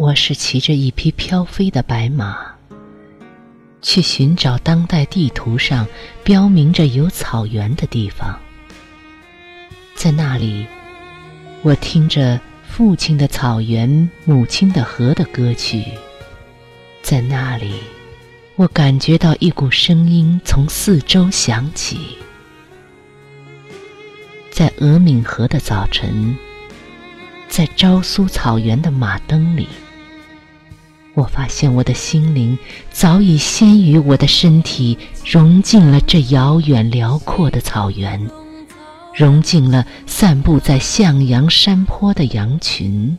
我是骑着一匹飘飞的白马，去寻找当代地图上标明着有草原的地方。在那里，我听着父亲的草原、母亲的河的歌曲。在那里，我感觉到一股声音从四周响起。在额敏河的早晨，在昭苏草原的马灯里。我发现我的心灵早已先于我的身体融进了这遥远辽阔的草原，融进了散布在向阳山坡的羊群。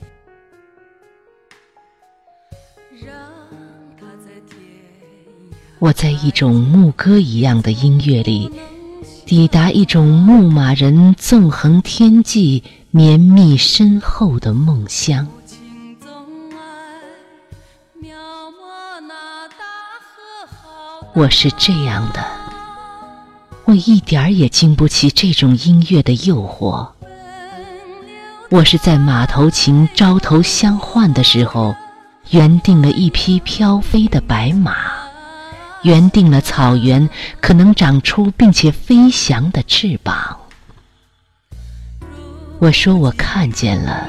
我在一种牧歌一样的音乐里，抵达一种牧马人纵横天际、绵密深厚的梦乡。我是这样的，我一点儿也经不起这种音乐的诱惑。我是在马头琴招头相换的时候，缘定了一匹飘飞的白马，缘定了草原可能长出并且飞翔的翅膀。我说我看见了，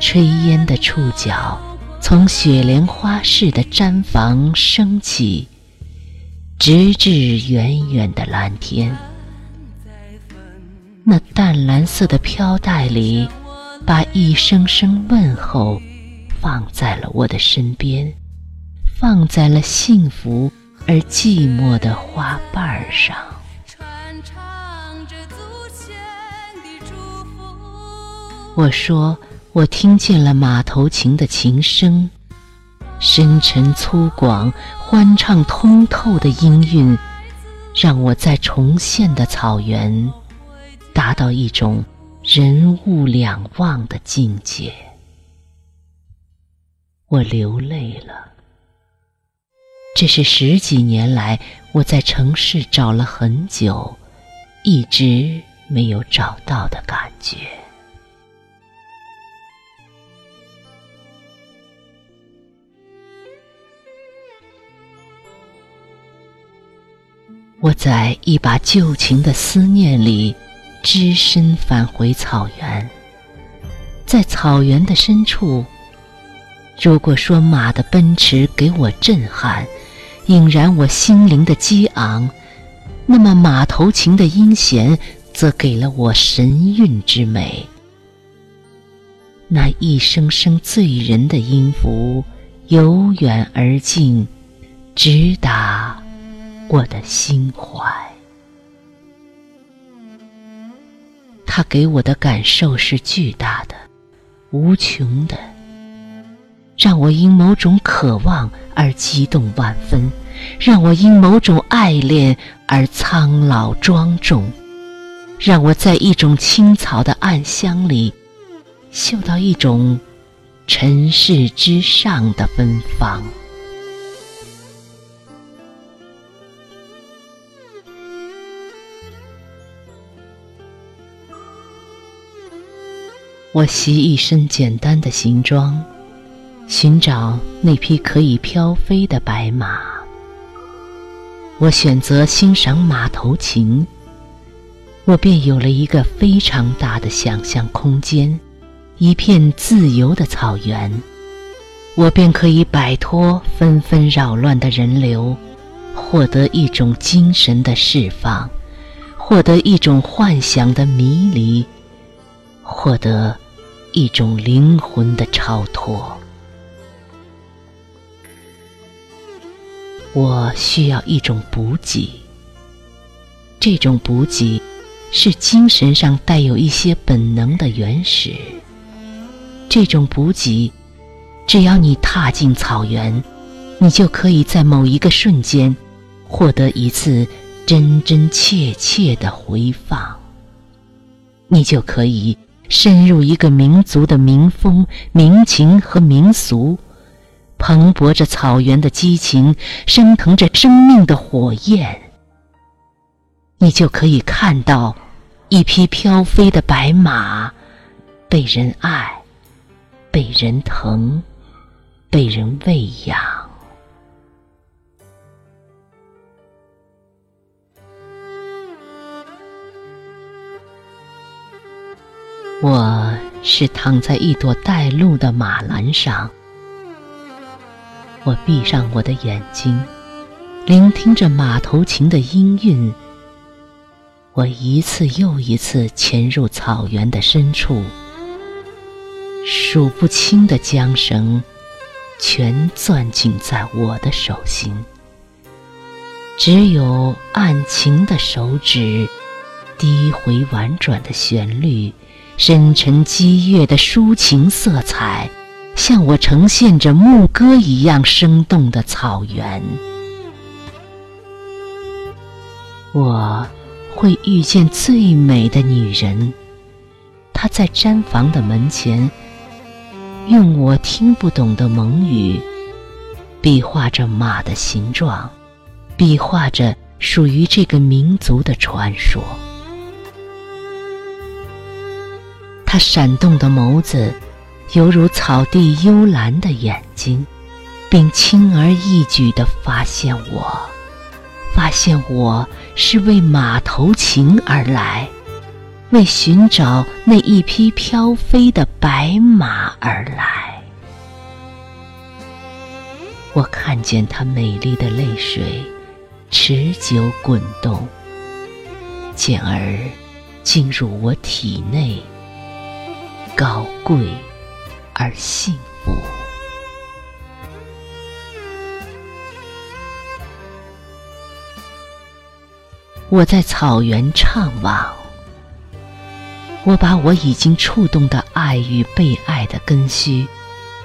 炊烟的触角从雪莲花似的毡房升起。直至远远的蓝天，那淡蓝色的飘带里，把一声声问候放在了我的身边，放在了幸福而寂寞的花瓣上。我说，我听见了马头琴的琴声。深沉粗犷、欢畅通透的音韵，让我在重现的草原达到一种人物两忘的境界。我流泪了，这是十几年来我在城市找了很久，一直没有找到的感觉。我在一把旧情的思念里，只身返回草原。在草原的深处，如果说马的奔驰给我震撼，引燃我心灵的激昂，那么马头琴的音弦则给了我神韵之美。那一声声醉人的音符，由远而近，直达。我的心怀，他给我的感受是巨大的、无穷的，让我因某种渴望而激动万分，让我因某种爱恋而苍老庄重，让我在一种青草的暗香里嗅到一种尘世之上的芬芳。我袭一身简单的行装，寻找那匹可以飘飞的白马。我选择欣赏马头琴，我便有了一个非常大的想象空间，一片自由的草原。我便可以摆脱纷纷扰乱的人流，获得一种精神的释放，获得一种幻想的迷离。获得一种灵魂的超脱。我需要一种补给，这种补给是精神上带有一些本能的原始。这种补给，只要你踏进草原，你就可以在某一个瞬间获得一次真真切切的回放，你就可以。深入一个民族的民风、民情和民俗，蓬勃着草原的激情，升腾着生命的火焰。你就可以看到一匹飘飞的白马，被人爱，被人疼，被人喂养。我是躺在一朵带露的马兰上，我闭上我的眼睛，聆听着马头琴的音韵。我一次又一次潜入草原的深处，数不清的缰绳全攥紧在我的手心，只有按琴的手指，低回婉转的旋律。深沉激越的抒情色彩，向我呈现着牧歌一样生动的草原。我会遇见最美的女人，她在毡房的门前，用我听不懂的蒙语，比划着马的形状，比划着属于这个民族的传说。他闪动的眸子，犹如草地幽蓝的眼睛，并轻而易举地发现我，发现我是为马头琴而来，为寻找那一匹飘飞的白马而来。我看见他美丽的泪水持久滚动，进而进入我体内。高贵而幸福。我在草原怅望，我把我已经触动的爱与被爱的根须，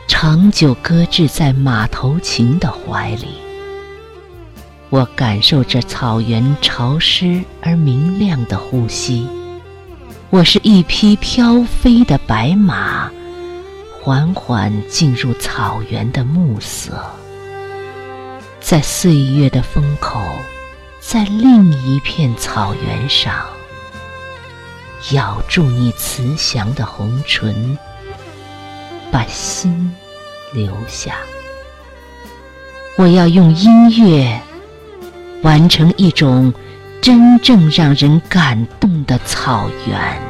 长久搁置在马头琴的怀里。我感受着草原潮湿而明亮的呼吸。我是一匹飘飞的白马，缓缓进入草原的暮色，在岁月的风口，在另一片草原上，咬住你慈祥的红唇，把心留下。我要用音乐完成一种真正让人感动的草原。